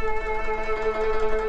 Música